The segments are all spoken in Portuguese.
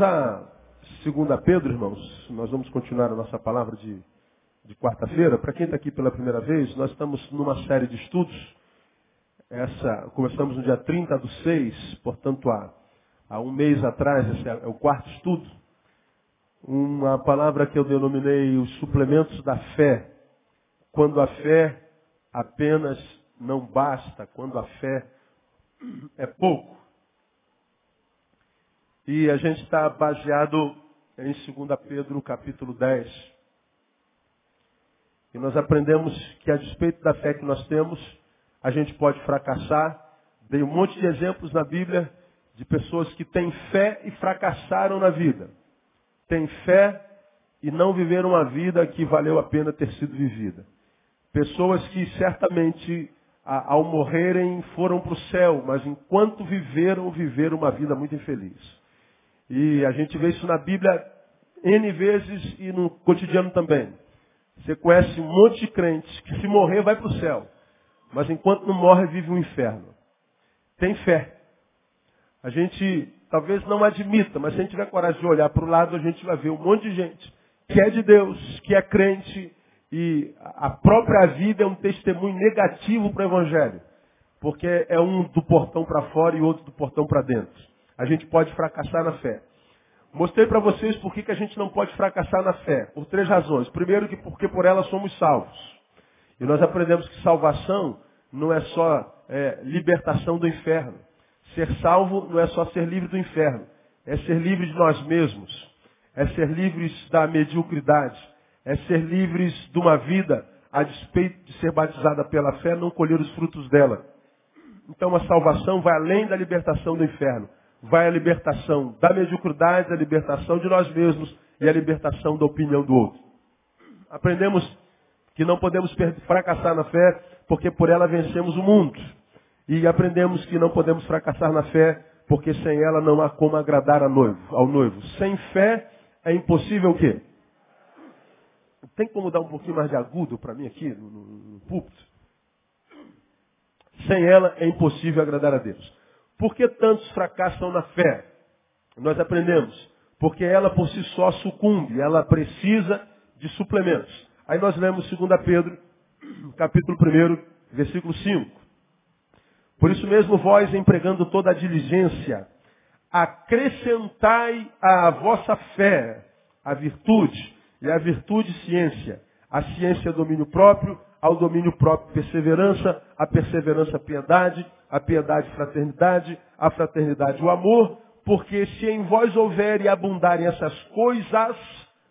Vamos a 2 Pedro, irmãos. Nós vamos continuar a nossa palavra de, de quarta-feira. Para quem está aqui pela primeira vez, nós estamos numa série de estudos. Essa, começamos no dia 30 do 6, portanto, há, há um mês atrás, esse é, é o quarto estudo. Uma palavra que eu denominei os suplementos da fé. Quando a fé apenas não basta, quando a fé é pouco. E a gente está baseado em 2 Pedro capítulo 10. E nós aprendemos que a despeito da fé que nós temos, a gente pode fracassar. Dei um monte de exemplos na Bíblia de pessoas que têm fé e fracassaram na vida. Têm fé e não viveram uma vida que valeu a pena ter sido vivida. Pessoas que certamente, ao morrerem, foram para o céu, mas enquanto viveram, viveram uma vida muito infeliz. E a gente vê isso na Bíblia N vezes e no cotidiano também. Você conhece um monte de crentes que se morrer vai para o céu. Mas enquanto não morre, vive um inferno. Tem fé. A gente talvez não admita, mas se a gente tiver coragem de olhar para o lado, a gente vai ver um monte de gente que é de Deus, que é crente, e a própria vida é um testemunho negativo para o Evangelho. Porque é um do portão para fora e outro do portão para dentro a gente pode fracassar na fé. Mostrei para vocês por que, que a gente não pode fracassar na fé. Por três razões. Primeiro, que porque por ela somos salvos. E nós aprendemos que salvação não é só é, libertação do inferno. Ser salvo não é só ser livre do inferno. É ser livre de nós mesmos. É ser livres da mediocridade. É ser livres de uma vida a despeito de ser batizada pela fé, não colher os frutos dela. Então a salvação vai além da libertação do inferno vai a libertação da mediocridade, a libertação de nós mesmos e a libertação da opinião do outro. Aprendemos que não podemos fracassar na fé, porque por ela vencemos o mundo. E aprendemos que não podemos fracassar na fé, porque sem ela não há como agradar ao noivo. Sem fé é impossível o quê? Tem como dar um pouquinho mais de agudo para mim aqui no, no, no púlpito? Sem ela é impossível agradar a Deus. Por que tantos fracassam na fé? Nós aprendemos. Porque ela por si só sucumbe, ela precisa de suplementos. Aí nós lemos 2 Pedro, capítulo 1, versículo 5. Por isso mesmo, vós, empregando toda a diligência, acrescentai à vossa fé a virtude, e a virtude ciência, a ciência domínio próprio, ao domínio próprio perseverança, a perseverança piedade, a piedade fraternidade, a fraternidade o amor, porque se em vós houver e abundarem essas coisas,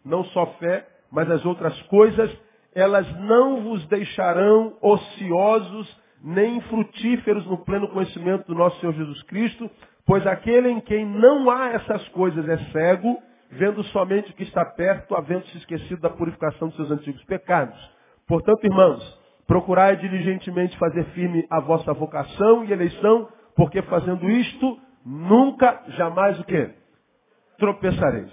não só fé, mas as outras coisas, elas não vos deixarão ociosos nem frutíferos no pleno conhecimento do nosso Senhor Jesus Cristo, pois aquele em quem não há essas coisas é cego, vendo somente o que está perto, havendo se esquecido da purificação dos seus antigos pecados. Portanto, irmãos, procurai diligentemente fazer firme a vossa vocação e eleição, porque fazendo isto, nunca, jamais o quê? Tropeçareis.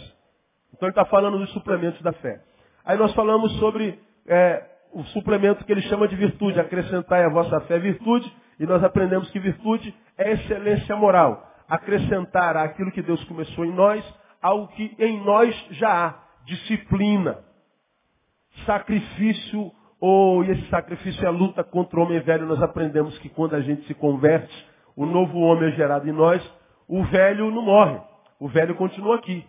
Então ele está falando dos suplementos da fé. Aí nós falamos sobre é, o suplemento que ele chama de virtude, acrescentai a vossa fé virtude, e nós aprendemos que virtude é excelência moral. Acrescentar aquilo que Deus começou em nós, algo que em nós já há. Disciplina, sacrifício ou esse sacrifício é a luta contra o homem velho. Nós aprendemos que quando a gente se converte, o novo homem é gerado em nós, o velho não morre. O velho continua aqui.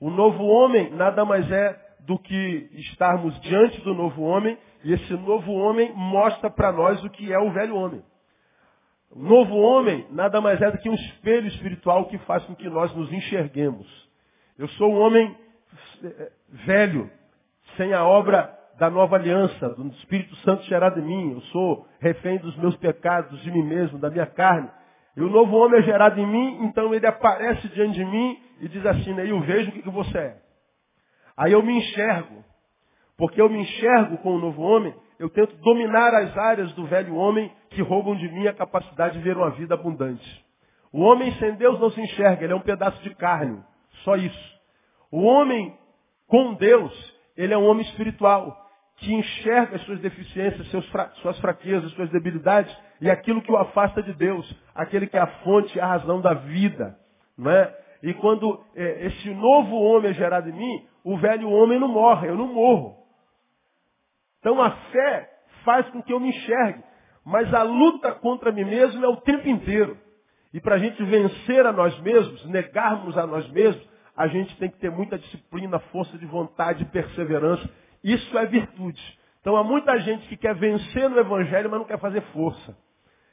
O novo homem nada mais é do que estarmos diante do novo homem e esse novo homem mostra para nós o que é o velho homem. O novo homem nada mais é do que um espelho espiritual que faz com que nós nos enxerguemos. Eu sou um homem eh, velho, sem a obra da nova aliança, do Espírito Santo gerado em mim. Eu sou refém dos meus pecados, de mim mesmo, da minha carne. E o novo homem é gerado em mim, então ele aparece diante de mim e diz assim, né, eu vejo o que, que você é. Aí eu me enxergo. Porque eu me enxergo com o novo homem, eu tento dominar as áreas do velho homem que roubam de mim a capacidade de ver uma vida abundante. O homem sem Deus não se enxerga, ele é um pedaço de carne. Só isso. O homem com Deus, ele é um homem espiritual que enxerga as suas deficiências, seus suas fraquezas, suas debilidades e aquilo que o afasta de Deus, aquele que é a fonte, a razão da vida. Não é? E quando é, esse novo homem é gerado em mim, o velho homem não morre, eu não morro. Então a fé faz com que eu me enxergue. Mas a luta contra mim mesmo é o tempo inteiro. E para a gente vencer a nós mesmos, negarmos a nós mesmos, a gente tem que ter muita disciplina, força de vontade, perseverança. Isso é virtude. Então há muita gente que quer vencer no Evangelho, mas não quer fazer força.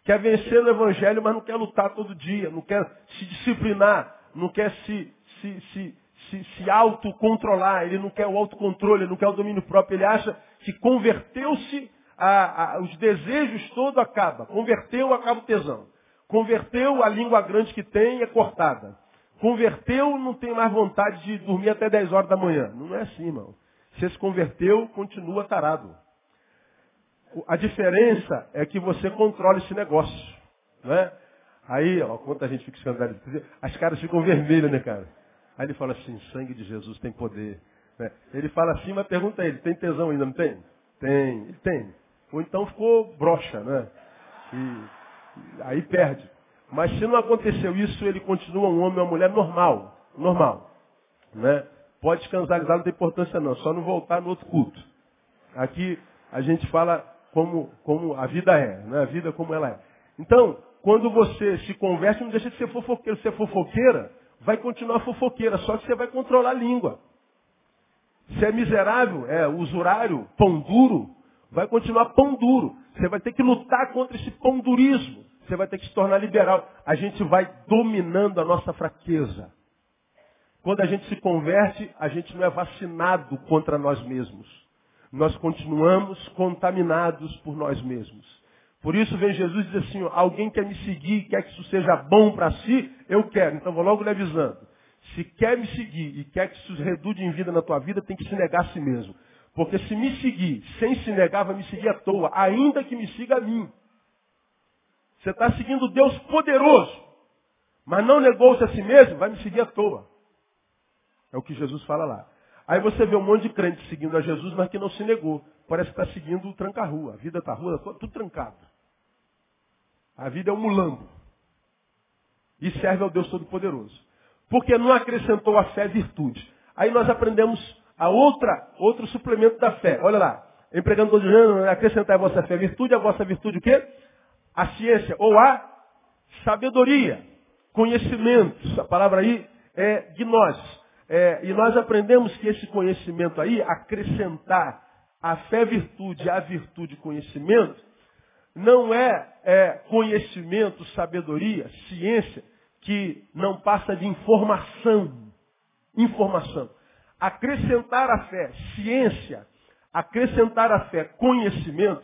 Quer vencer no Evangelho, mas não quer lutar todo dia, não quer se disciplinar, não quer se, se, se, se, se autocontrolar, ele não quer o autocontrole, ele não quer o domínio próprio, ele acha que converteu-se, os desejos todo acaba. Converteu, acaba o tesão. Converteu, a língua grande que tem é cortada. Converteu, não tem mais vontade de dormir até 10 horas da manhã. Não é assim, irmão. Você se converteu, continua tarado. A diferença é que você controla esse negócio. Não é? Aí, ó, quanta gente fica escandalizada. As caras ficam vermelhas, né, cara? Aí ele fala assim, sangue de Jesus tem poder. Né? Ele fala assim, mas pergunta ele, tem tesão ainda, não tem? Tem, ele tem. Ou então ficou broxa, né? E Aí perde. Mas se não aconteceu isso, ele continua um homem ou uma mulher normal. Normal. Né? Pode escandalizar, não tem importância não. Só não voltar no outro culto. Aqui a gente fala como, como a vida é. Né? A vida como ela é. Então, quando você se converte, não deixa de ser fofoqueiro. Se é fofoqueira, vai continuar fofoqueira. Só que você vai controlar a língua. Se é miserável, é usurário, pão duro, vai continuar pão duro. Você vai ter que lutar contra esse pão durismo. Você vai ter que se tornar liberal. A gente vai dominando a nossa fraqueza. Quando a gente se converte, a gente não é vacinado contra nós mesmos. Nós continuamos contaminados por nós mesmos. Por isso vem Jesus e diz assim, alguém quer me seguir, quer que isso seja bom para si, eu quero. Então vou logo lhe avisando. Se quer me seguir e quer que isso redude em vida na tua vida, tem que se negar a si mesmo. Porque se me seguir sem se negar, vai me seguir à toa, ainda que me siga a mim. Você está seguindo Deus poderoso, mas não negou-se a si mesmo, vai me seguir à toa. É o que Jesus fala lá. Aí você vê um monte de crente seguindo a Jesus, mas que não se negou. Parece que está seguindo o tranca-rua. A vida está rua, tudo trancado. A vida é um mulambo. E serve ao Deus Todo-Poderoso. Porque não acrescentou a fé virtude. Aí nós aprendemos a outra, outro suplemento da fé. Olha lá. Empregando todo gênero, acrescentar a vossa fé virtude, a vossa virtude o quê? a ciência ou a sabedoria, conhecimento. A palavra aí é gnose. É, e nós aprendemos que esse conhecimento aí, acrescentar a fé virtude, a virtude conhecimento, não é, é conhecimento, sabedoria, ciência, que não passa de informação. Informação. Acrescentar a fé, ciência, acrescentar a fé, conhecimento,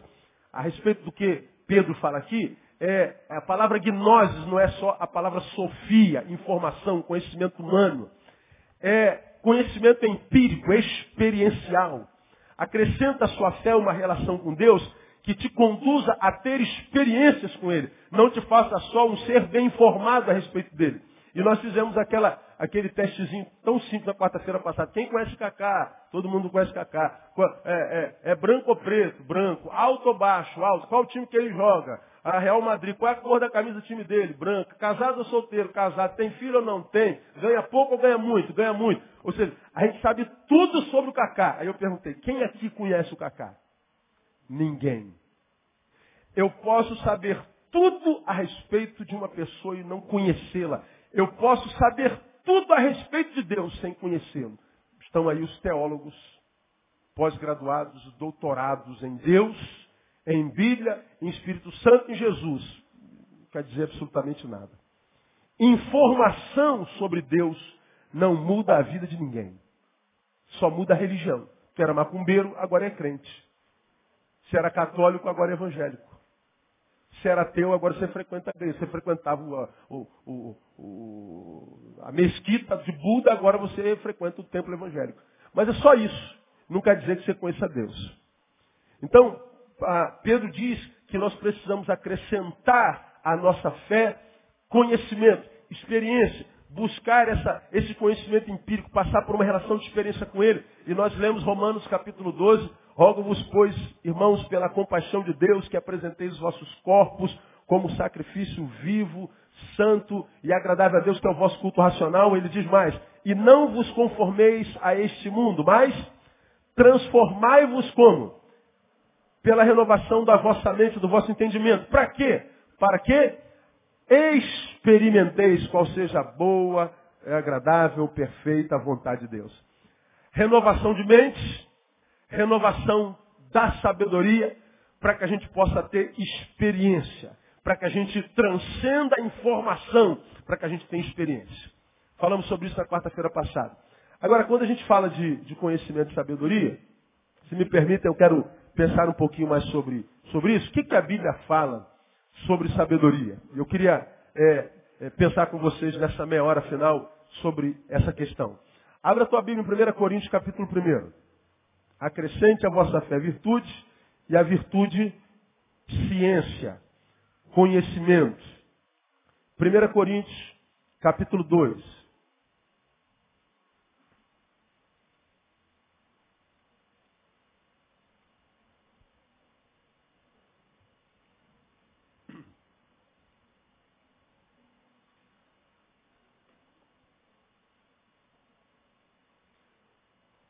a respeito do que Pedro fala aqui, é, a palavra gnosis não é só a palavra sofia, informação, conhecimento humano. É conhecimento empírico, experiencial. Acrescenta a sua fé uma relação com Deus que te conduza a ter experiências com Ele. Não te faça só um ser bem informado a respeito dele. E nós fizemos aquela, aquele testezinho tão simples na quarta-feira passada. Quem conhece Cacá? Todo mundo conhece Cacá. É, é, é, branco ou preto? Branco. Alto ou baixo? Alto. Qual time que ele joga? A Real Madrid. Qual é a cor da camisa do time dele? Branco. Casado ou solteiro? Casado. Tem filho ou não tem? Ganha pouco ou ganha muito? Ganha muito. Ou seja, a gente sabe tudo sobre o Cacá. Aí eu perguntei, quem aqui conhece o Cacá? Ninguém. Eu posso saber tudo a respeito de uma pessoa e não conhecê-la. Eu posso saber tudo a respeito de Deus sem conhecê-lo. Estão aí os teólogos pós-graduados, doutorados em Deus, em Bíblia, em Espírito Santo em Jesus. Não quer dizer absolutamente nada. Informação sobre Deus não muda a vida de ninguém. Só muda a religião. Se era macumbeiro, agora é crente. Se era católico, agora é evangélico. Se era ateu, agora você frequenta a igreja. Você frequentava o, o, o, a mesquita de Buda, agora você frequenta o templo evangélico. Mas é só isso. Não quer dizer que você conheça Deus. Então, Pedro diz que nós precisamos acrescentar à nossa fé conhecimento, experiência, buscar essa, esse conhecimento empírico, passar por uma relação de experiência com ele. E nós lemos Romanos capítulo 12, rogo-vos, pois, irmãos, pela compaixão de Deus, que apresenteis os vossos corpos como sacrifício vivo, santo e agradável a Deus, que é o vosso culto racional, ele diz mais, e não vos conformeis a este mundo, mas transformai-vos como? Pela renovação da vossa mente, do vosso entendimento. Para quê? Para que experimenteis qual seja a boa, agradável, perfeita vontade de Deus. Renovação de mente, renovação da sabedoria, para que a gente possa ter experiência, para que a gente transcenda a informação, para que a gente tenha experiência. Falamos sobre isso na quarta-feira passada. Agora, quando a gente fala de, de conhecimento e sabedoria, se me permite, eu quero pensar um pouquinho mais sobre, sobre isso. O que, que a Bíblia fala sobre sabedoria? Eu queria é, é, pensar com vocês nessa meia hora final sobre essa questão. Abra a tua Bíblia em 1 Coríntios, capítulo 1. Acrescente a vossa fé virtude e a virtude ciência, conhecimento. 1 Coríntios, capítulo 2.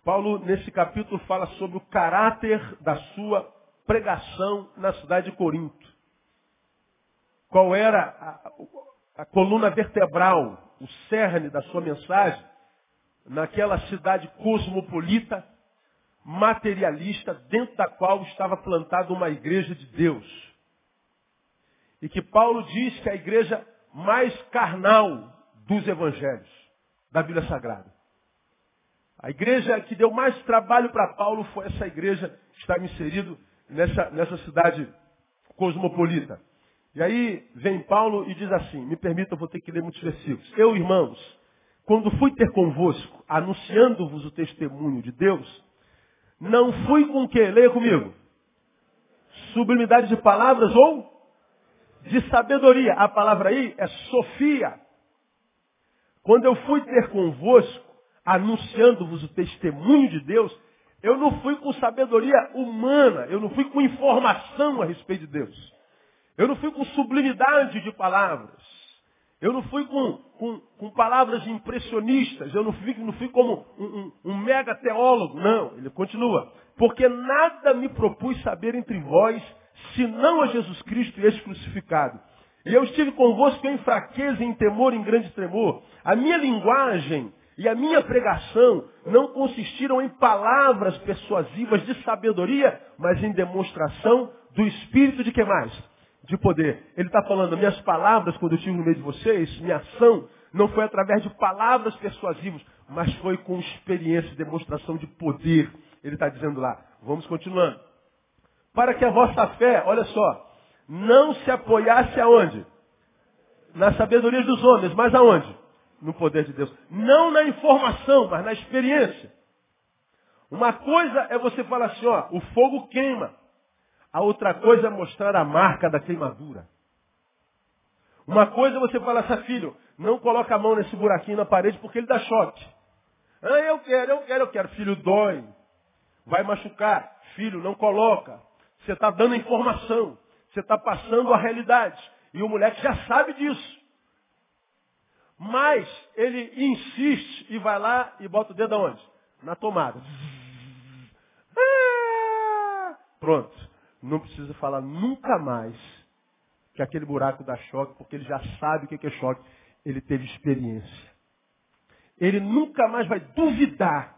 Paulo, nesse capítulo, fala sobre o caráter da sua pregação na cidade de Corinto. Qual era a, a coluna vertebral, o cerne da sua mensagem, naquela cidade cosmopolita, materialista, dentro da qual estava plantada uma igreja de Deus. E que Paulo diz que é a igreja mais carnal dos evangelhos, da Bíblia Sagrada. A igreja que deu mais trabalho para Paulo foi essa igreja que estava inserido nessa, nessa cidade cosmopolita. E aí vem Paulo e diz assim, me permita, eu vou ter que ler muitos versículos. Eu, irmãos, quando fui ter convosco, anunciando-vos o testemunho de Deus, não fui com que? Leia comigo. Sublimidade de palavras ou de sabedoria. A palavra aí é sofia. Quando eu fui ter convosco, anunciando-vos o testemunho de Deus, eu não fui com sabedoria humana, eu não fui com informação a respeito de Deus. Eu não fui com sublimidade de palavras. Eu não fui com, com, com palavras impressionistas. Eu não fui, não fui como um, um, um mega teólogo. Não, ele continua. Porque nada me propus saber entre vós, senão a Jesus Cristo e esse crucificado. E eu estive convosco em fraqueza, em temor, em grande tremor. A minha linguagem e a minha pregação não consistiram em palavras persuasivas de sabedoria, mas em demonstração do Espírito de que mais? De poder. Ele está falando, minhas palavras, quando eu estive no meio de vocês, minha ação, não foi através de palavras persuasivas, mas foi com experiência demonstração de poder. Ele está dizendo lá. Vamos continuando. Para que a vossa fé, olha só, não se apoiasse aonde? Na sabedoria dos homens, mas aonde? No poder de Deus. Não na informação, mas na experiência. Uma coisa é você falar assim, ó, o fogo queima. A outra coisa é mostrar a marca da queimadura. Uma coisa é você falar assim, filho, não coloca a mão nesse buraquinho na parede porque ele dá choque. Ah, eu quero, eu quero, eu quero. Filho, dói. Vai machucar. Filho, não coloca. Você está dando informação. Você está passando a realidade. E o moleque já sabe disso. Mas ele insiste e vai lá e bota o dedo aonde? Na tomada. Ah! Pronto. Não precisa falar nunca mais que aquele buraco dá choque, porque ele já sabe o que é choque. Ele teve experiência. Ele nunca mais vai duvidar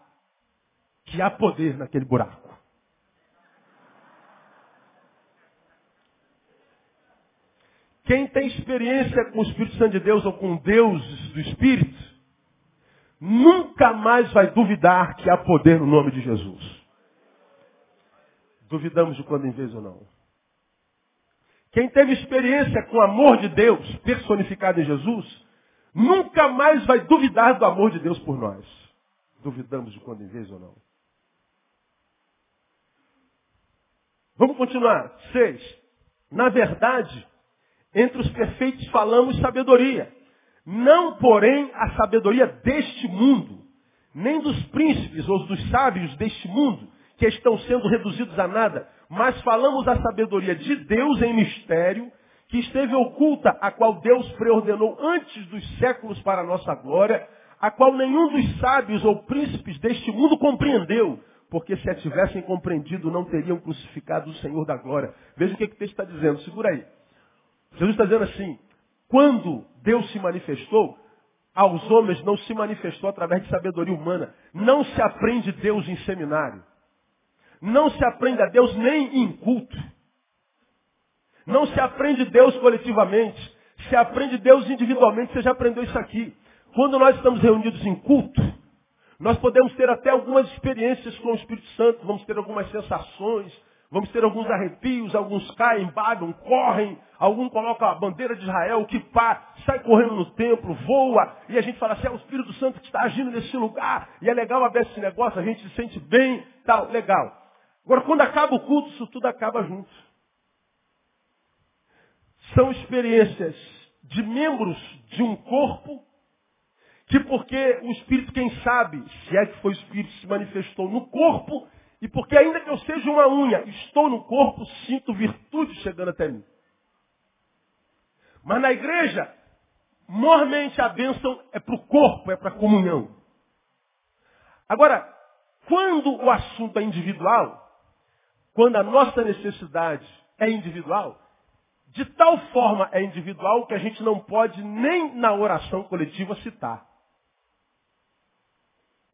que há poder naquele buraco. Quem tem experiência com o Espírito Santo de Deus ou com Deus do Espírito, nunca mais vai duvidar que há poder no nome de Jesus. Duvidamos de quando em vez ou não. Quem teve experiência com o amor de Deus personificado em Jesus, nunca mais vai duvidar do amor de Deus por nós. Duvidamos de quando em vez ou não. Vamos continuar. Seis. Na verdade, entre os perfeitos falamos sabedoria. Não, porém, a sabedoria deste mundo, nem dos príncipes ou dos sábios deste mundo, que estão sendo reduzidos a nada, mas falamos a sabedoria de Deus em mistério, que esteve oculta, a qual Deus preordenou antes dos séculos para a nossa glória, a qual nenhum dos sábios ou príncipes deste mundo compreendeu, porque se a tivessem compreendido, não teriam crucificado o Senhor da glória. Veja o que, que o texto está dizendo, segura aí. Jesus está dizendo assim, quando Deus se manifestou, aos homens não se manifestou através de sabedoria humana. Não se aprende Deus em seminário. Não se aprende a Deus nem em culto. Não se aprende Deus coletivamente. Se aprende Deus individualmente. Você já aprendeu isso aqui. Quando nós estamos reunidos em culto, nós podemos ter até algumas experiências com o Espírito Santo, vamos ter algumas sensações, vamos ter alguns arrepios, alguns caem, bagam, correm, algum coloca a bandeira de Israel, que pá, sai correndo no templo, voa, e a gente fala assim, é o Espírito Santo que está agindo nesse lugar, e é legal ver esse negócio, a gente se sente bem, tal, legal. Agora, quando acaba o culto, isso tudo acaba junto. São experiências de membros de um corpo que porque o Espírito, quem sabe, se é que foi o Espírito, se manifestou no corpo, e porque ainda que eu seja uma unha, estou no corpo, sinto virtude chegando até mim. Mas na igreja, mormente a bênção é para o corpo, é para a comunhão. Agora, quando o assunto é individual, quando a nossa necessidade é individual, de tal forma é individual que a gente não pode nem na oração coletiva citar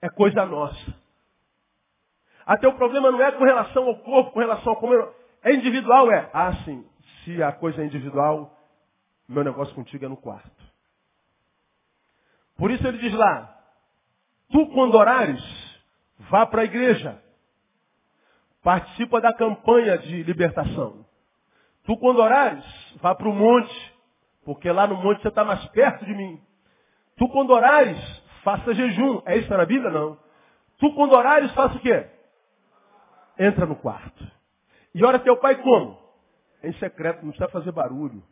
é coisa nossa. Até o problema não é com relação ao corpo, com relação ao como é individual, é. Ah, sim, se a coisa é individual, meu negócio contigo é no quarto. Por isso ele diz lá, tu quando orares, vá para a igreja. Participa da campanha de libertação. Tu quando orares, vá para o monte, porque lá no monte você está mais perto de mim. Tu quando orares, faça jejum. É isso na Bíblia? Não. Tu, quando orares, faça o quê? Entra no quarto. E ora teu pai como? Em secreto, não precisa fazer barulho.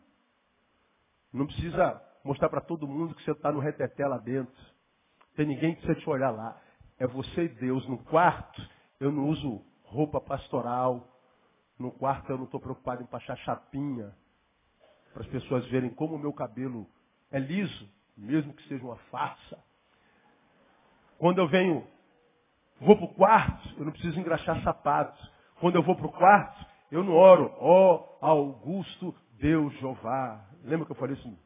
Não precisa mostrar para todo mundo que você está no reteté lá dentro. Tem ninguém que precisa te olhar lá. É você e Deus. No quarto, eu não uso roupa pastoral. No quarto, eu não estou preocupado em passar chapinha. Para as pessoas verem como o meu cabelo é liso, mesmo que seja uma farsa. Quando eu venho, vou para o quarto, eu não preciso engraxar sapatos. Quando eu vou para o quarto, eu não oro, ó oh, Augusto Deus Jeová. Lembra que eu falei isso?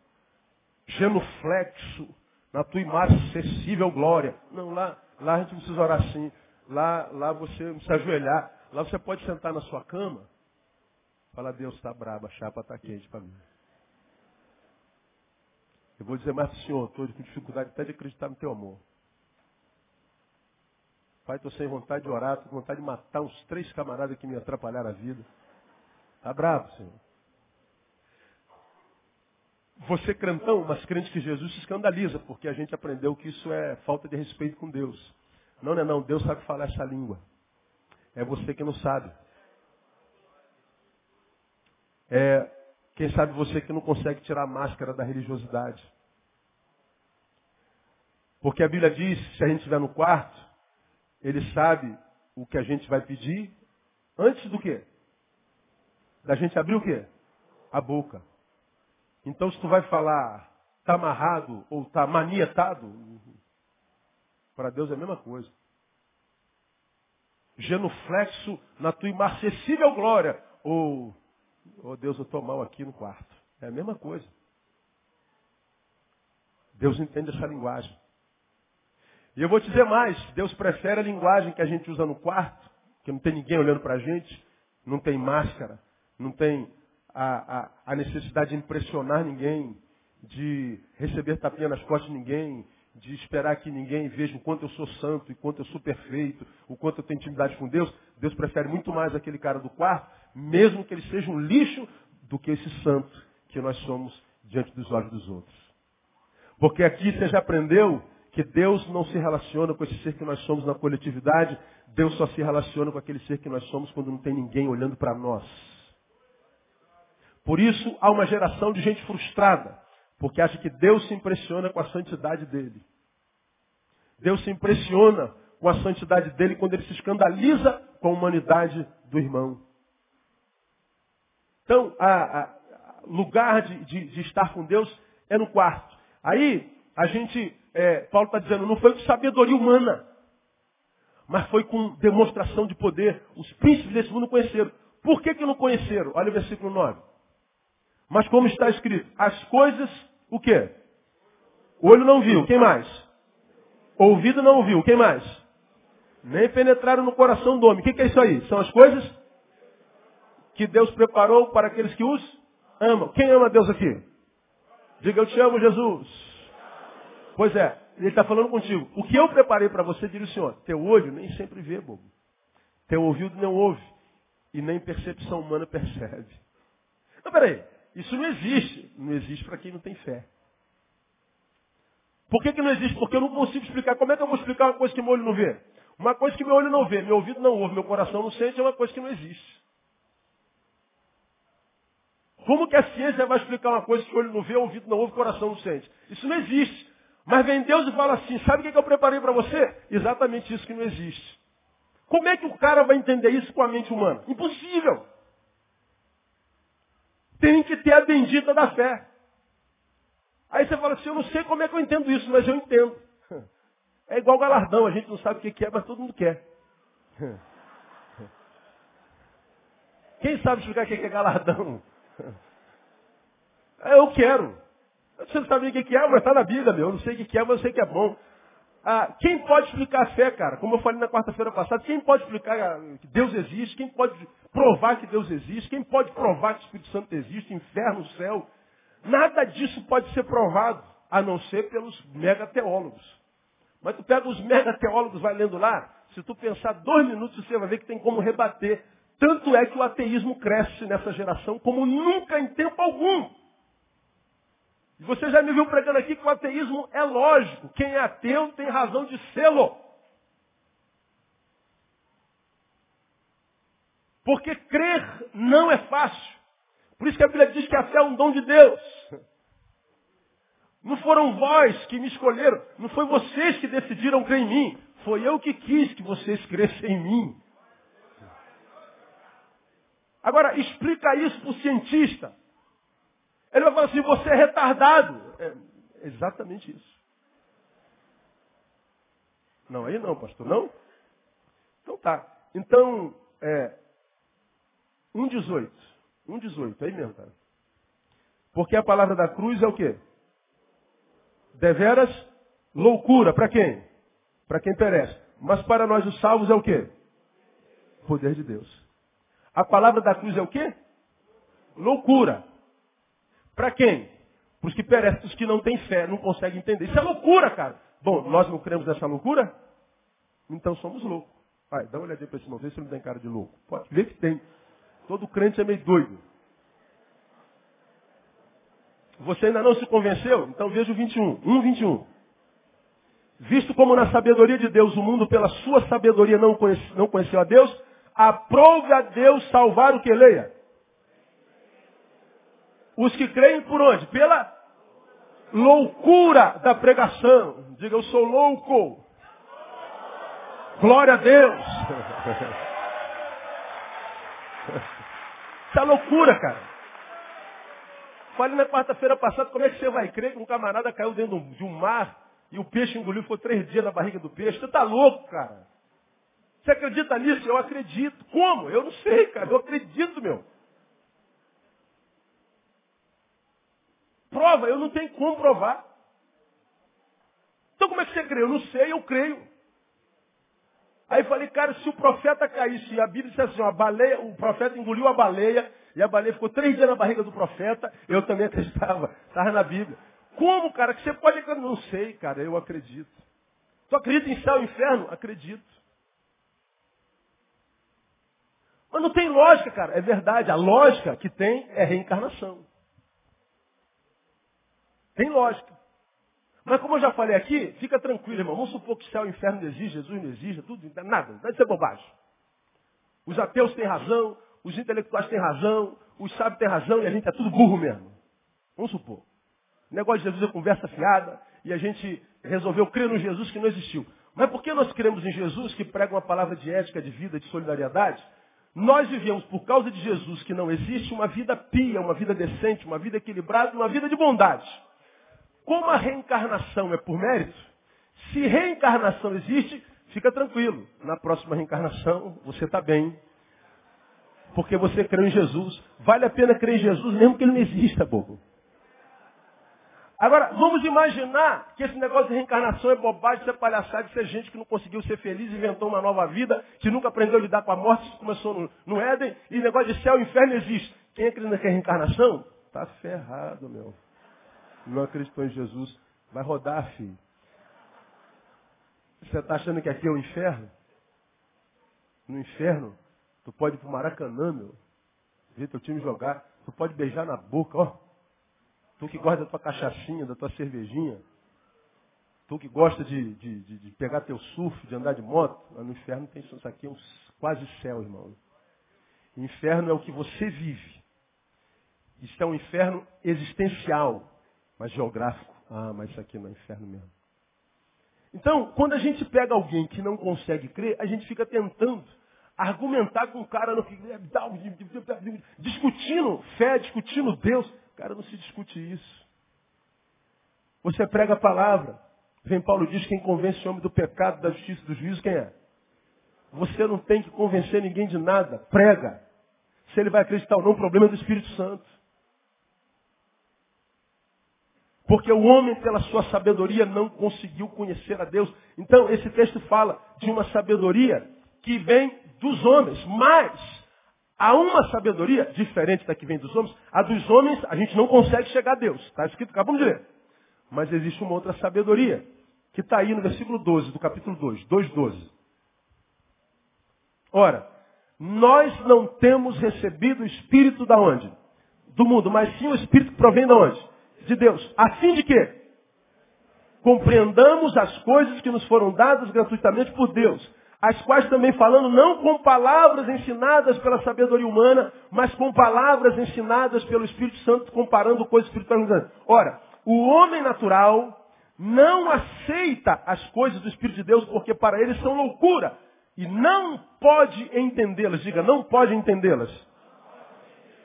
Genuflexo, na tua acessível glória. Não, lá, lá a gente não precisa orar assim. Lá, lá você não precisa ajoelhar. Lá você pode sentar na sua cama. Fala, Deus está brabo, a chapa está quente para mim. Eu vou dizer mais para o Senhor, estou com dificuldade até de acreditar no teu amor. Pai, estou sem vontade de orar, estou com vontade de matar uns três camaradas que me atrapalharam a vida. Está bravo, Senhor. Você crentão, mas crente que Jesus se escandaliza, porque a gente aprendeu que isso é falta de respeito com Deus. Não, não é não. Deus sabe falar essa língua. É você que não sabe. É, quem sabe você que não consegue tirar a máscara da religiosidade. Porque a Bíblia diz, se a gente estiver no quarto, ele sabe o que a gente vai pedir antes do quê? Da gente abrir o quê? A boca. Então se tu vai falar está amarrado ou está manietado, para Deus é a mesma coisa. Genuflexo na tua imarcessível glória. Ou, oh Deus, eu estou mal aqui no quarto. É a mesma coisa. Deus entende essa linguagem. E eu vou te dizer mais, Deus prefere a linguagem que a gente usa no quarto, que não tem ninguém olhando para a gente, não tem máscara, não tem a, a, a, necessidade de impressionar ninguém, de receber tapinha nas costas de ninguém, de esperar que ninguém veja o quanto eu sou santo, e quanto eu sou perfeito, o quanto eu tenho intimidade com Deus. Deus prefere muito mais aquele cara do quarto, mesmo que ele seja um lixo, do que esse santo que nós somos diante dos olhos dos outros. Porque aqui você já aprendeu que Deus não se relaciona com esse ser que nós somos na coletividade, Deus só se relaciona com aquele ser que nós somos quando não tem ninguém olhando para nós. Por isso há uma geração de gente frustrada, porque acha que Deus se impressiona com a santidade dele. Deus se impressiona com a santidade dele quando ele se escandaliza com a humanidade do irmão. Então, a, a, lugar de, de, de estar com Deus é no quarto. Aí, a gente, é, Paulo está dizendo, não foi com sabedoria humana, mas foi com demonstração de poder. Os príncipes desse mundo conheceram. Por que, que não conheceram? Olha o versículo 9. Mas como está escrito, as coisas, o quê? Olho não viu, quem mais? Ouvido não ouviu, quem mais? Nem penetraram no coração do homem. O que, que é isso aí? São as coisas que Deus preparou para aqueles que os amam. Quem ama Deus aqui? Diga, eu te amo, Jesus. Pois é, ele está falando contigo. O que eu preparei para você, diz o Senhor, teu olho nem sempre vê, bobo. Teu ouvido não ouve. E nem percepção humana percebe. Não, peraí. Isso não existe. Não existe para quem não tem fé. Por que, que não existe? Porque eu não consigo explicar. Como é que eu vou explicar uma coisa que meu olho não vê? Uma coisa que meu olho não vê, meu ouvido não ouve, meu coração não sente, é uma coisa que não existe. Como que a ciência vai explicar uma coisa que o olho não vê, o ouvido não ouve, o coração não sente? Isso não existe. Mas vem Deus e fala assim, sabe o que eu preparei para você? Exatamente isso que não existe. Como é que o cara vai entender isso com a mente humana? Impossível. Tem que ter a bendita da fé. Aí você fala assim, eu não sei como é que eu entendo isso, mas eu entendo. É igual galardão, a gente não sabe o que é, mas todo mundo quer. Quem sabe explicar o que é galardão? Eu quero. Você não sabe o que é, mas está na Bíblia, meu. Eu não sei o que é, mas eu sei que é bom. Ah, quem pode explicar a fé, cara? Como eu falei na quarta-feira passada, quem pode explicar que Deus existe? Quem pode provar que Deus existe? Quem pode provar que o Espírito Santo existe? Inferno, céu? Nada disso pode ser provado, a não ser pelos mega teólogos. Mas tu pega os mega teólogos, vai lendo lá, se tu pensar dois minutos, você vai ver que tem como rebater. Tanto é que o ateísmo cresce nessa geração como nunca em tempo algum. Você já me viu pregando aqui que o ateísmo é lógico. Quem é ateu tem razão de sê-lo. Porque crer não é fácil. Por isso que a Bíblia diz que a fé é um dom de Deus. Não foram vós que me escolheram, não foi vocês que decidiram crer em mim. Foi eu que quis que vocês crescem em mim. Agora, explica isso para o cientista. Ele vai falar assim, você é retardado. É exatamente isso. Não, aí não, pastor, não? Então tá. Então, é, 1,18. 1,18, aí mesmo, cara. Porque a palavra da cruz é o quê? Deveras loucura. Para quem? Para quem perece. Mas para nós os salvos é o quê? Poder de Deus. A palavra da cruz é o quê? Loucura. Para quem? Para os que perecem, os que não têm fé, não conseguem entender. Isso é loucura, cara. Bom, nós não cremos nessa loucura? Então somos loucos. Vai, dá uma olhadinha para esse irmão, vê se não tem cara de louco. Pode ver que tem. Todo crente é meio doido. Você ainda não se convenceu? Então veja o 21. 1, 21. Visto como na sabedoria de Deus o mundo pela sua sabedoria não, conhece, não conheceu a Deus, aprove a Deus salvar o que leia. Os que creem por onde? Pela loucura da pregação. Diga, eu sou louco. Glória a Deus. Isso é loucura, cara. Falei na quarta-feira passada, como é que você vai crer que um camarada caiu dentro de um mar e o peixe engoliu, ficou três dias na barriga do peixe? Você tá louco, cara. Você acredita nisso? Eu acredito. Como? Eu não sei, cara. Eu acredito, meu. Prova, eu não tenho como provar. Então como é que você crê? Eu não sei, eu creio. Aí falei, cara, se o profeta caísse, e a Bíblia diz assim, a baleia, o profeta engoliu a baleia, e a baleia ficou três dias na barriga do profeta, eu também acreditava, estava na Bíblia. Como, cara, que você pode? Não sei, cara, eu acredito. Tu acredita em céu e inferno? Acredito. Mas não tem lógica, cara. É verdade. A lógica que tem é reencarnação. Tem lógica. Mas como eu já falei aqui, fica tranquilo, irmão. Vamos supor que céu e inferno não existe, Jesus não existe, tudo, nada. Vai ser bobagem. Os ateus têm razão, os intelectuais têm razão, os sábios têm razão e a gente é tudo burro mesmo. Vamos supor. O negócio de Jesus é conversa fiada e a gente resolveu crer no Jesus que não existiu. Mas por que nós cremos em Jesus que prega uma palavra de ética, de vida, de solidariedade? Nós vivemos, por causa de Jesus, que não existe, uma vida pia, uma vida decente, uma vida equilibrada, uma vida de bondade. Como a reencarnação é por mérito, se reencarnação existe, fica tranquilo. Na próxima reencarnação, você está bem. Porque você crê em Jesus. Vale a pena crer em Jesus, mesmo que ele não exista, bobo. Agora, vamos imaginar que esse negócio de reencarnação é bobagem, isso é palhaçada, isso é gente que não conseguiu ser feliz, inventou uma nova vida, que nunca aprendeu a lidar com a morte, isso começou no, no Éden, e negócio de céu e inferno existe. Quem acredita que é reencarnação? Está ferrado, meu. Não acreditou em Jesus. Vai rodar, filho. Você está achando que aqui é o inferno? No inferno, tu pode ir para o Maracanã, meu. Ver teu time jogar. Tu pode beijar na boca, ó. Tu que gosta da tua cachaçinha, da tua cervejinha. Tu que gosta de, de, de, de pegar teu surf, de andar de moto. Lá no inferno tem isso aqui, é um quase céu, irmão. Inferno é o que você vive. Isso é um inferno existencial, mas geográfico. Ah, mas isso aqui não é inferno mesmo. Então, quando a gente pega alguém que não consegue crer, a gente fica tentando argumentar com o cara no discutindo fé, discutindo Deus. Cara, não se discute isso. Você prega a palavra. Vem Paulo diz quem convence o homem do pecado, da justiça e do juízo, quem é? Você não tem que convencer ninguém de nada. Prega. Se ele vai acreditar ou não, o problema é do Espírito Santo. Porque o homem, pela sua sabedoria, não conseguiu conhecer a Deus. Então, esse texto fala de uma sabedoria que vem dos homens. Mas, há uma sabedoria diferente da que vem dos homens. A dos homens, a gente não consegue chegar a Deus. Está escrito, acabamos de ler. Mas existe uma outra sabedoria, que está aí no versículo 12, do capítulo 2, 2,12. Ora, nós não temos recebido o Espírito da onde? Do mundo, mas sim o Espírito que provém da onde? De Deus. A fim de quê? Compreendamos as coisas que nos foram dadas gratuitamente por Deus, as quais também falando não com palavras ensinadas pela sabedoria humana, mas com palavras ensinadas pelo Espírito Santo, comparando coisas espirituais. Ora, o homem natural não aceita as coisas do Espírito de Deus porque para ele são loucura e não pode entendê-las. Diga, não pode entendê-las.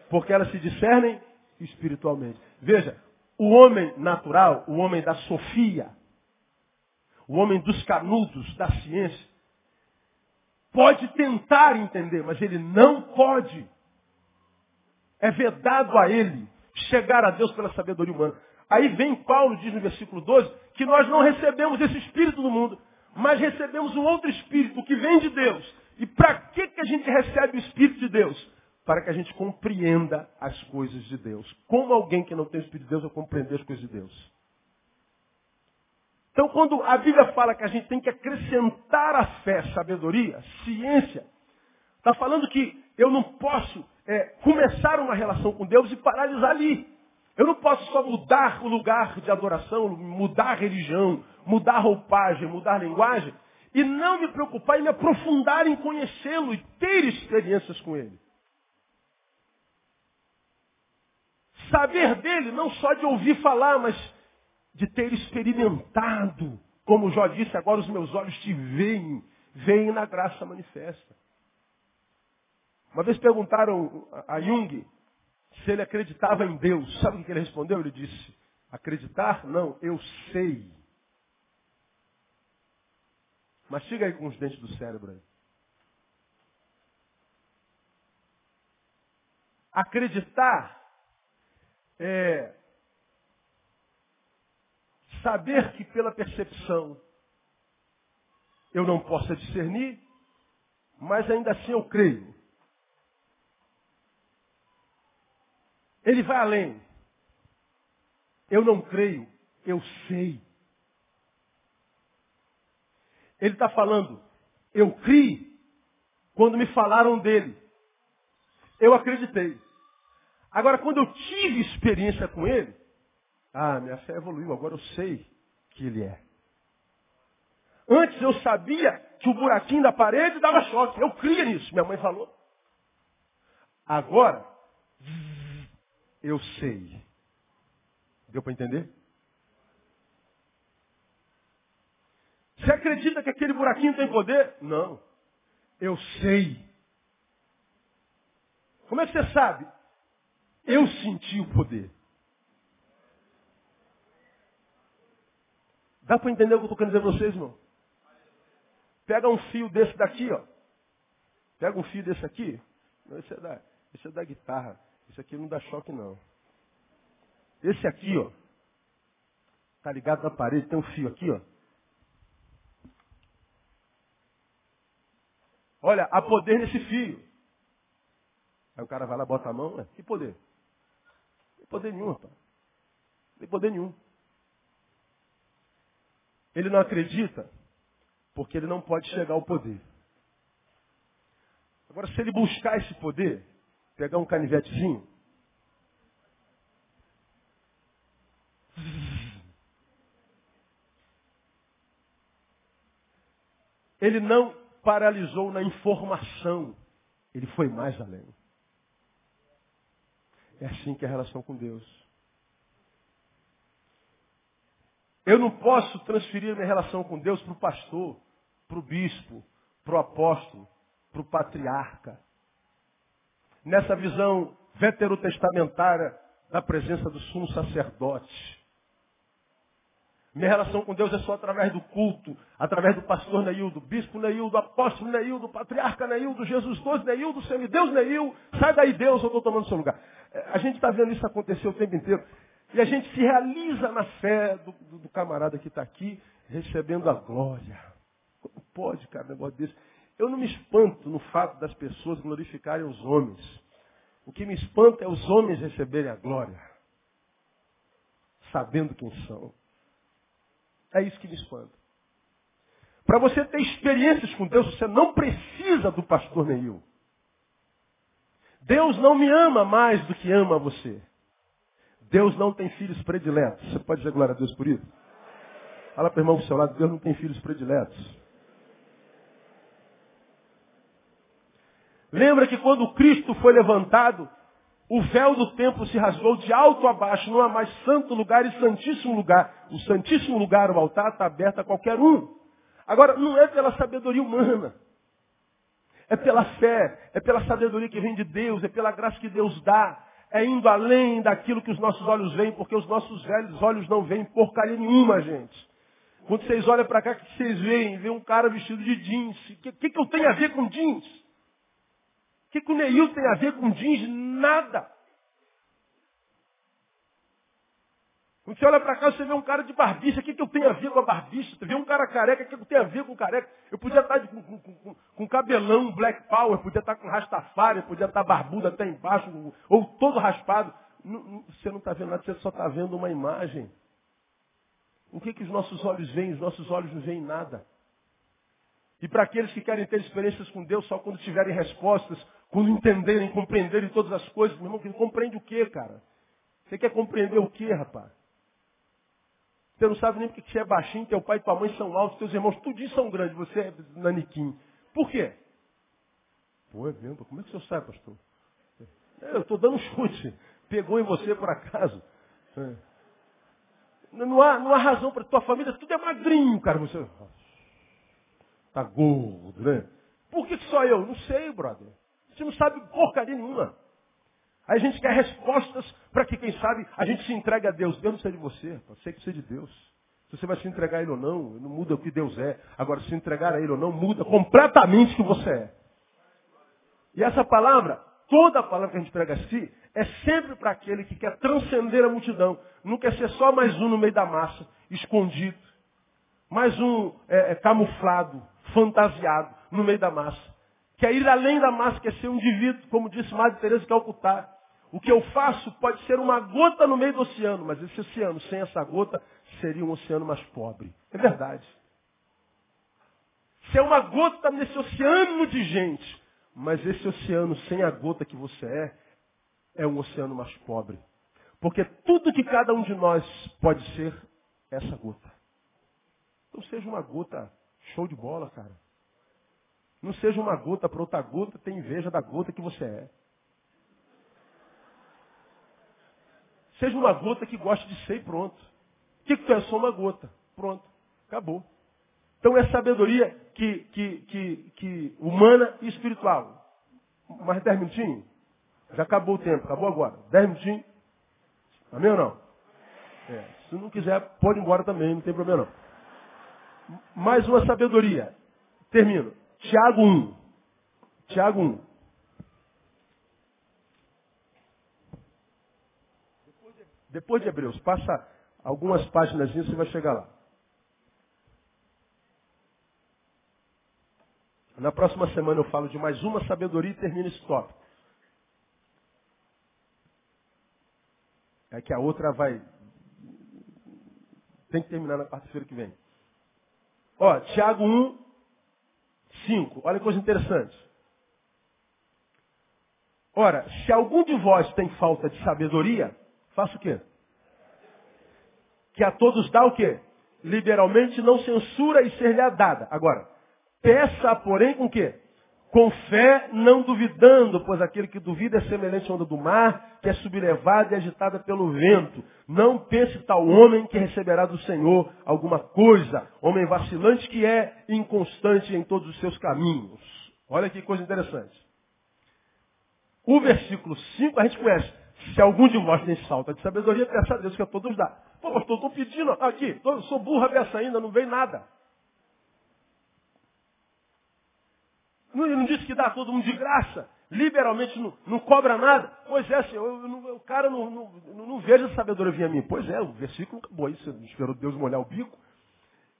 Porque elas se discernem espiritualmente. Veja, o homem natural, o homem da sofia, o homem dos canudos, da ciência, pode tentar entender, mas ele não pode. É vedado a ele chegar a Deus pela sabedoria humana. Aí vem Paulo, diz no versículo 12, que nós não recebemos esse espírito do mundo, mas recebemos um outro espírito que vem de Deus. E para que, que a gente recebe o espírito de Deus? Para que a gente compreenda as coisas de Deus. Como alguém que não tem o Espírito de Deus vai compreender as coisas de Deus? Então, quando a Bíblia fala que a gente tem que acrescentar à fé sabedoria, ciência, está falando que eu não posso é, começar uma relação com Deus e paralisar ali. Eu não posso só mudar o lugar de adoração, mudar a religião, mudar a roupagem, mudar a linguagem, e não me preocupar em me aprofundar em conhecê-lo e ter experiências com ele. Saber dele, não só de ouvir falar, mas de ter experimentado. Como Jó disse, agora os meus olhos te veem, veem na graça manifesta. Uma vez perguntaram a Jung se ele acreditava em Deus. Sabe o que ele respondeu? Ele disse, acreditar? Não, eu sei. Mastiga aí com os dentes do cérebro aí. Acreditar é, saber que pela percepção eu não possa discernir, mas ainda assim eu creio. Ele vai além. Eu não creio, eu sei. Ele está falando, eu criei quando me falaram dele. Eu acreditei. Agora, quando eu tive experiência com ele, ah, minha fé evoluiu, agora eu sei que ele é. Antes eu sabia que o buraquinho da parede dava choque. Eu cria nisso, minha mãe falou. Agora, eu sei. Deu para entender? Você acredita que aquele buraquinho tem poder? Não. Eu sei. Como é que você sabe? Eu senti o poder. Dá para entender o que eu estou querendo dizer a vocês, irmão? Pega um fio desse daqui, ó. Pega um fio desse aqui. Não, esse é da, esse é da guitarra. Esse aqui não dá choque, não. Esse aqui, ó. Tá ligado na parede, tem um fio aqui, ó. Olha, há poder nesse fio. Aí o cara vai lá, bota a mão, né? Que poder? Tem poder nenhum, rapaz. Não tem poder nenhum. Ele não acredita porque ele não pode chegar ao poder. Agora, se ele buscar esse poder, pegar um canivetezinho, ele não paralisou na informação, ele foi mais além. É assim que é a relação com Deus. Eu não posso transferir minha relação com Deus para o pastor, para o bispo, para o apóstolo, para o patriarca. Nessa visão veterotestamentária da presença do sumo sacerdote. Minha relação com Deus é só através do culto, através do pastor Neil, do bispo Neil, do apóstolo Neil, do patriarca Neil, do Jesus doce Neil, do semideus Neil. Sai daí, Deus, eu estou tomando seu lugar. A gente está vendo isso acontecer o tempo inteiro. E a gente se realiza na fé do, do, do camarada que está aqui, recebendo a glória. Como pode, cara, um negócio desse? Eu não me espanto no fato das pessoas glorificarem os homens. O que me espanta é os homens receberem a glória, sabendo quem são. É isso que me espanta. Para você ter experiências com Deus, você não precisa do pastor Neil. Deus não me ama mais do que ama você. Deus não tem filhos prediletos. Você pode dizer glória a Deus por isso? Fala para o irmão do seu lado, Deus não tem filhos prediletos. Lembra que quando Cristo foi levantado, o véu do templo se rasgou de alto a baixo, não há mais santo lugar e santíssimo lugar. O santíssimo lugar, o altar, está aberto a qualquer um. Agora, não é pela sabedoria humana. É pela fé, é pela sabedoria que vem de Deus, é pela graça que Deus dá. É indo além daquilo que os nossos olhos veem, porque os nossos velhos olhos não veem porcaria nenhuma, gente. Quando vocês olham para cá, o que vocês veem? Vê um cara vestido de jeans. O que, que, que eu tenho a ver com jeans? O que, que o Neil tem a ver com jeans? Nada. Quando você olha para cá, você vê um cara de barbicha. O que, que eu tenho a ver com a barbicha? Você vê um cara careca. O que, que eu tenho a ver com careca? Eu podia estar com, com, com, com cabelão, black power. Podia estar com rastafari. Podia estar barbudo até embaixo. Ou todo raspado. você não está vendo nada. Você só está vendo uma imagem. O que, que os nossos olhos veem? Os nossos olhos não veem nada. E para aqueles que querem ter experiências com Deus só quando tiverem respostas, quando entenderem, compreenderem todas as coisas, meu irmão, compreende o que, cara? Você quer compreender o que, rapaz? Você não sabe nem porque você é baixinho, teu pai e tua mãe são altos, teus irmãos tudinho são grandes, você é naniquim. Por quê? Pô, é mesmo? Como é que o senhor sabe, pastor? É, eu estou dando um chute. Pegou em você por acaso. É. Não, há, não há razão para tua família, tudo é magrinho, cara. Você tá gordo, né? Por que só eu? Não sei, brother. Você não sabe porcaria nenhuma. Aí a gente quer respostas para que, quem sabe, a gente se entregue a Deus. Deus não precisa de você, você que precisa de Deus. Se você vai se entregar a Ele ou não, não muda o que Deus é. Agora, se entregar a Ele ou não, muda completamente o que você é. E essa palavra, toda a palavra que a gente prega assim, é sempre para aquele que quer transcender a multidão. Não quer ser só mais um no meio da massa, escondido. Mais um é, é, camuflado, fantasiado no meio da massa. Quer ir além da massa, quer ser um indivíduo, como disse Madre Teresa de Calcutá. O que eu faço pode ser uma gota no meio do oceano, mas esse oceano, sem essa gota, seria um oceano mais pobre. É verdade. Se é uma gota nesse oceano de gente, mas esse oceano sem a gota que você é, é um oceano mais pobre. Porque tudo que cada um de nós pode ser, é essa gota. Então seja uma gota show de bola, cara. Não seja uma gota para outra gota, tem inveja da gota que você é. Seja uma gota que goste de ser e pronto. O que, que tu é? Só uma gota. Pronto. Acabou. Então é sabedoria que, que, que, que humana e espiritual. Mais dez minutinhos? Já acabou o tempo, acabou agora. Dez minutinhos. Amém ou não? É, se não quiser, pode ir embora também, não tem problema não. Mais uma sabedoria. Termino. Tiago 1. Tiago 1. Depois de Hebreus, passa algumas páginas e você vai chegar lá. Na próxima semana eu falo de mais uma sabedoria e termino esse tópico. É que a outra vai. Tem que terminar na quarta-feira que vem. Ó, Tiago 1, 5. Olha que coisa interessante. Ora, se algum de vós tem falta de sabedoria, faça o quê? Que a todos dá o quê? Liberalmente não censura e ser-lhe dada. Agora, Peça, porém, com quê? Com fé, não duvidando, pois aquele que duvida é semelhante à onda do mar, que é sublevada e agitada pelo vento. Não pense tal homem que receberá do Senhor alguma coisa, homem vacilante que é inconstante em todos os seus caminhos. Olha que coisa interessante. O versículo 5 a gente conhece. Se algum de vós tem falta de sabedoria, peça a Deus que a todos dá. Pô, pastor, estou pedindo aqui, sou burra dessa ainda, não vem nada. Não, não disse que dá todo mundo de graça. Liberalmente não, não cobra nada. Pois é, senhor, eu, eu, o cara não, não, não, vejo a sabedoria vir a mim. Pois é, o versículo acabou aí, você esperou Deus molhar o bico.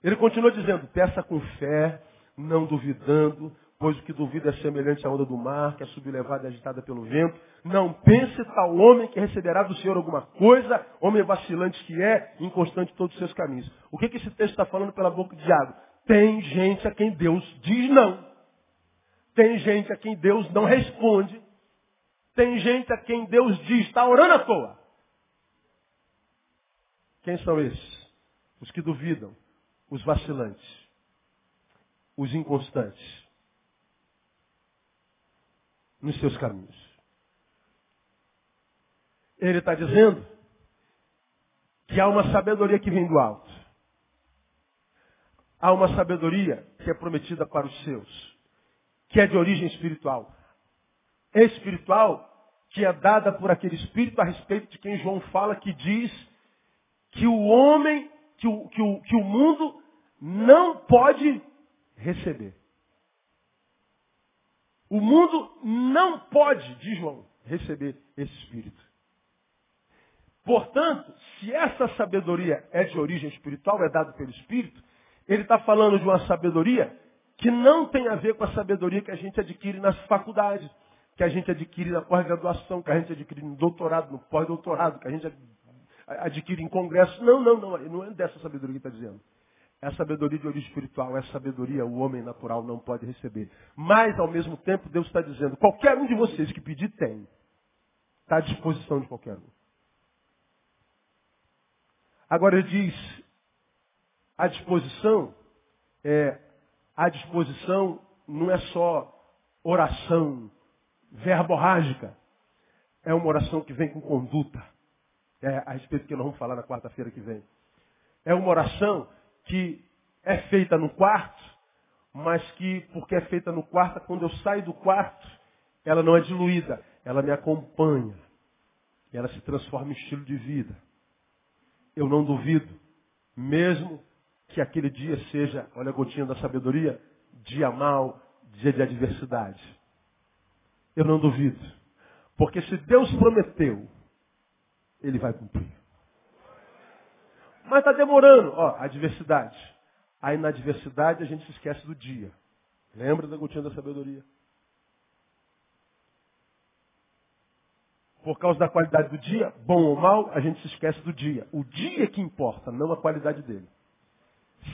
Ele continua dizendo, peça com fé, não duvidando, pois o que duvida é semelhante à onda do mar, que é sublevada e agitada pelo vento. Não pense tal homem que receberá do Senhor alguma coisa, homem vacilante que é, inconstante todos os seus caminhos. O que, que esse texto está falando pela boca de Diago? Tem gente a quem Deus diz não. Tem gente a quem Deus não responde. Tem gente a quem Deus diz, está orando à toa. Quem são esses? Os que duvidam, os vacilantes, os inconstantes nos seus caminhos. Ele está dizendo que há uma sabedoria que vem do alto. Há uma sabedoria que é prometida para os seus que é de origem espiritual. Espiritual que é dada por aquele espírito a respeito de quem João fala, que diz que o homem, que o, que o, que o mundo não pode receber. O mundo não pode, diz João, receber esse espírito. Portanto, se essa sabedoria é de origem espiritual, é dada pelo Espírito, ele está falando de uma sabedoria que não tem a ver com a sabedoria que a gente adquire nas faculdades, que a gente adquire na pós-graduação, que a gente adquire no doutorado, no pós-doutorado, que a gente adquire em congresso. Não, não, não. Não é dessa sabedoria que está dizendo. É a sabedoria de origem espiritual, é a sabedoria o homem natural não pode receber. Mas, ao mesmo tempo, Deus está dizendo, qualquer um de vocês que pedir tem. Está à disposição de qualquer um. Agora ele diz, a disposição é à disposição não é só oração verborrágica. É uma oração que vem com conduta. É a respeito que nós vamos falar na quarta-feira que vem. É uma oração que é feita no quarto, mas que, porque é feita no quarto, quando eu saio do quarto, ela não é diluída, ela me acompanha. Ela se transforma em estilo de vida. Eu não duvido, mesmo que aquele dia seja, olha a gotinha da sabedoria, dia mau, dia de adversidade. Eu não duvido. Porque se Deus prometeu, Ele vai cumprir. Mas está demorando. Ó, adversidade. Aí na adversidade a gente se esquece do dia. Lembra da gotinha da sabedoria? Por causa da qualidade do dia, bom ou mal, a gente se esquece do dia. O dia que importa, não a qualidade dele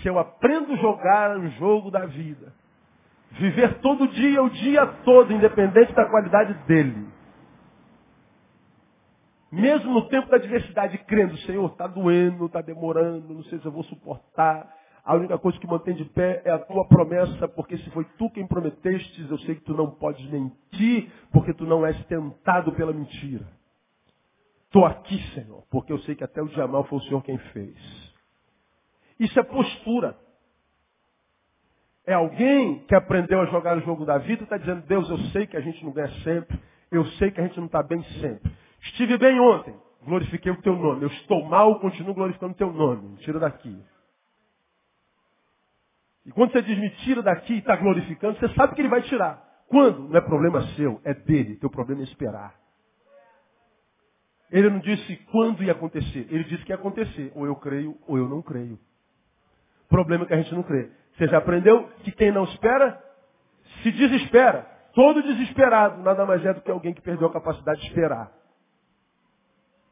se eu aprendo a jogar o jogo da vida, viver todo dia, o dia todo, independente da qualidade dele, mesmo no tempo da adversidade, crendo, Senhor, está doendo, está demorando, não sei se eu vou suportar. A única coisa que mantém de pé é a tua promessa, porque se foi tu quem prometestes, eu sei que tu não podes mentir, porque tu não és tentado pela mentira. Estou aqui, Senhor, porque eu sei que até o dia mal foi o Senhor quem fez. Isso é postura. É alguém que aprendeu a jogar o jogo da vida e está dizendo, Deus, eu sei que a gente não ganha sempre. Eu sei que a gente não está bem sempre. Estive bem ontem, glorifiquei o teu nome. Eu estou mal, continuo glorificando o teu nome. Me tira daqui. E quando você diz me tira daqui e está glorificando, você sabe que ele vai tirar. Quando? Não é problema seu, é dele. Teu problema é esperar. Ele não disse quando ia acontecer. Ele disse que ia acontecer. Ou eu creio, ou eu não creio. Problema é que a gente não crê. Você já aprendeu que quem não espera, se desespera. Todo desesperado nada mais é do que alguém que perdeu a capacidade de esperar.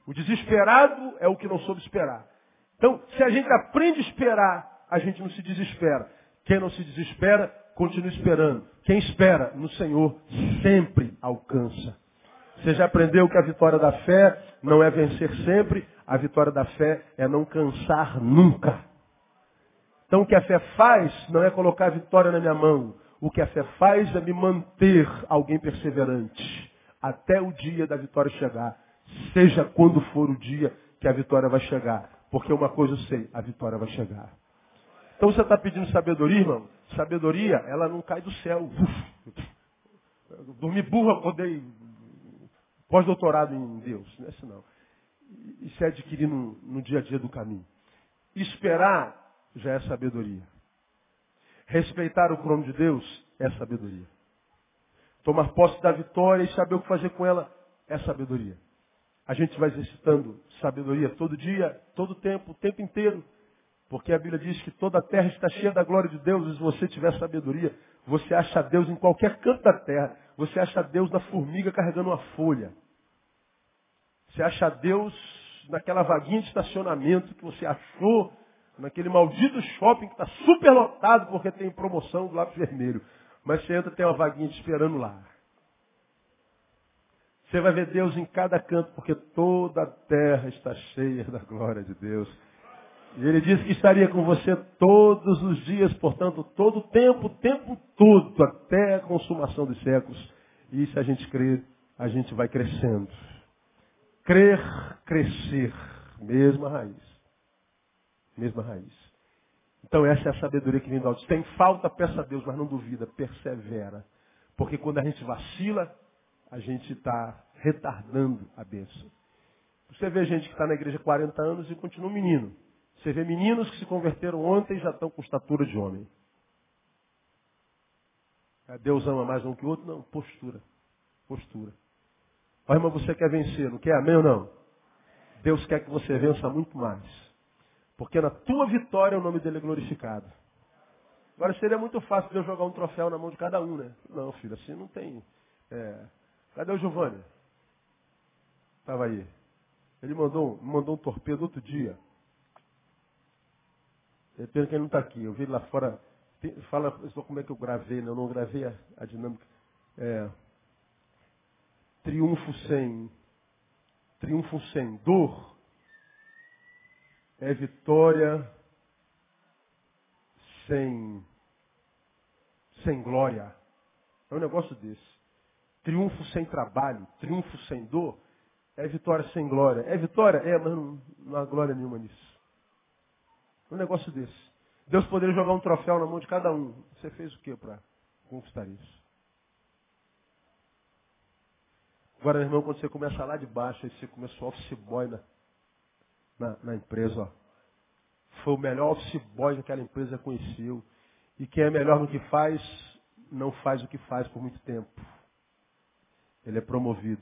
O desesperado é o que não soube esperar. Então, se a gente aprende a esperar, a gente não se desespera. Quem não se desespera, continua esperando. Quem espera no Senhor sempre alcança. Você já aprendeu que a vitória da fé não é vencer sempre, a vitória da fé é não cansar nunca. Então o que a fé faz não é colocar a vitória na minha mão. O que a fé faz é me manter alguém perseverante até o dia da vitória chegar. Seja quando for o dia que a vitória vai chegar. Porque uma coisa eu sei, a vitória vai chegar. Então você está pedindo sabedoria, irmão? Sabedoria, ela não cai do céu. Dormi burro, acordei pós-doutorado em Deus. Não é isso não. Isso é adquirir no, no dia a dia do caminho. Esperar já é sabedoria. Respeitar o crono de Deus é sabedoria. Tomar posse da vitória e saber o que fazer com ela é sabedoria. A gente vai exercitando sabedoria todo dia, todo tempo, o tempo inteiro. Porque a Bíblia diz que toda a terra está cheia da glória de Deus. E se você tiver sabedoria, você acha Deus em qualquer canto da terra. Você acha Deus na formiga carregando uma folha. Você acha Deus naquela vaguinha de estacionamento que você achou naquele maldito shopping que está super lotado porque tem promoção do lápis vermelho. Mas você entra tem uma vaguinha te esperando lá. Você vai ver Deus em cada canto, porque toda a terra está cheia da glória de Deus. E ele disse que estaria com você todos os dias, portanto, todo o tempo, o tempo todo, até a consumação dos séculos. E se a gente crer, a gente vai crescendo. Crer, crescer. Mesma raiz. Mesma raiz. Então essa é a sabedoria que vem do alto. Tem falta, peça a Deus, mas não duvida, persevera. Porque quando a gente vacila, a gente está retardando a bênção. Você vê gente que está na igreja há 40 anos e continua um menino. Você vê meninos que se converteram ontem e já estão com estatura de homem. É, Deus ama mais um que o outro? Não, postura. Postura. Ó, irmão, você quer vencer, não quer? Amém ou não? Deus quer que você vença muito mais. Porque na tua vitória o nome dele é glorificado. Agora seria muito fácil Deus jogar um troféu na mão de cada um, né? Não, filho, assim não tem. É... Cadê o Giovanni? Estava aí. Ele mandou, mandou um torpedo outro dia. É pena que ele não está aqui. Eu vi lá fora. Fala como é que eu gravei, né? Eu não gravei a, a dinâmica. É, triunfo sem. Triunfo sem dor. É vitória sem. Sem glória. É um negócio desse. Triunfo sem trabalho, triunfo sem dor, é vitória sem glória. É vitória? É, mas não, não há glória nenhuma nisso. Um negócio desse. Deus poderia jogar um troféu na mão de cada um. Você fez o que para conquistar isso? Agora, meu irmão, quando você começa lá de baixo, aí você começou office boy na, na, na empresa, ó. Foi o melhor office boy que aquela empresa conheceu. E quem é melhor no que faz, não faz o que faz por muito tempo. Ele é promovido.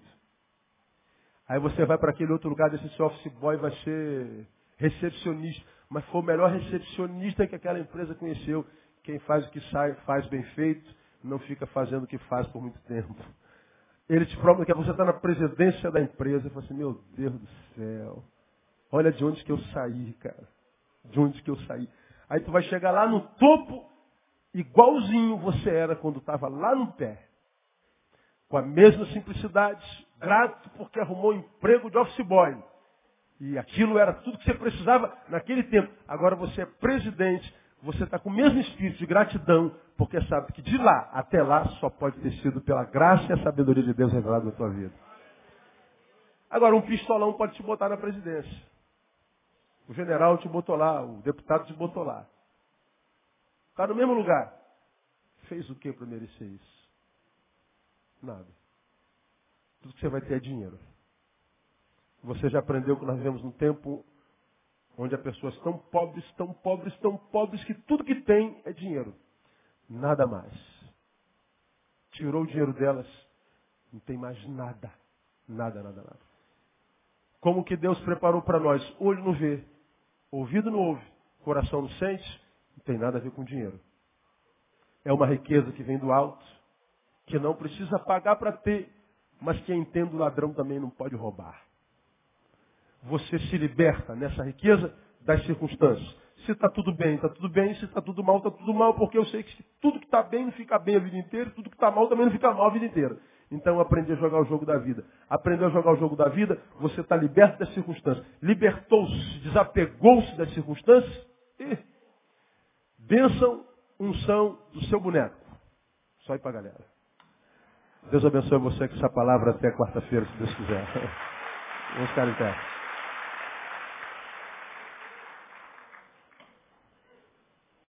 Aí você vai para aquele outro lugar desse seu office boy vai ser recepcionista mas foi o melhor recepcionista que aquela empresa conheceu. Quem faz o que sai, faz bem feito, não fica fazendo o que faz por muito tempo. Ele te prova que você está na presidência da empresa fala assim, meu Deus do céu, olha de onde que eu saí, cara. De onde que eu saí. Aí tu vai chegar lá no topo, igualzinho você era quando estava lá no pé. Com a mesma simplicidade, grato porque arrumou um emprego de office boy. E aquilo era tudo que você precisava naquele tempo. Agora você é presidente, você está com o mesmo espírito de gratidão, porque sabe que de lá até lá só pode ter sido pela graça e a sabedoria de Deus revelada na tua vida. Agora, um pistolão pode te botar na presidência. O general te botou lá, o deputado te botou lá. Está no mesmo lugar. Fez o que para merecer isso? Nada. tudo que você vai ter é dinheiro. Você já aprendeu que nós vivemos num tempo onde as pessoas tão pobres, tão pobres, tão pobres, que tudo que tem é dinheiro. Nada mais. Tirou o dinheiro delas, não tem mais nada. Nada, nada, nada. Como que Deus preparou para nós? Olho não vê, ouvido não ouve, coração não sente, não tem nada a ver com dinheiro. É uma riqueza que vem do alto, que não precisa pagar para ter, mas que entendo o ladrão também não pode roubar. Você se liberta nessa riqueza das circunstâncias. Se está tudo bem, está tudo bem. Se está tudo mal, está tudo mal. Porque eu sei que tudo que está bem não fica bem a vida inteira. Tudo que está mal também não fica mal a vida inteira. Então aprendi a jogar o jogo da vida. Aprendeu a jogar o jogo da vida, você está liberto das circunstâncias. Libertou-se, desapegou-se das circunstâncias e bênção, unção do seu boneco. Só ir para galera. Deus abençoe você com essa palavra até quarta-feira, se Deus quiser. Vamos ficar em pé.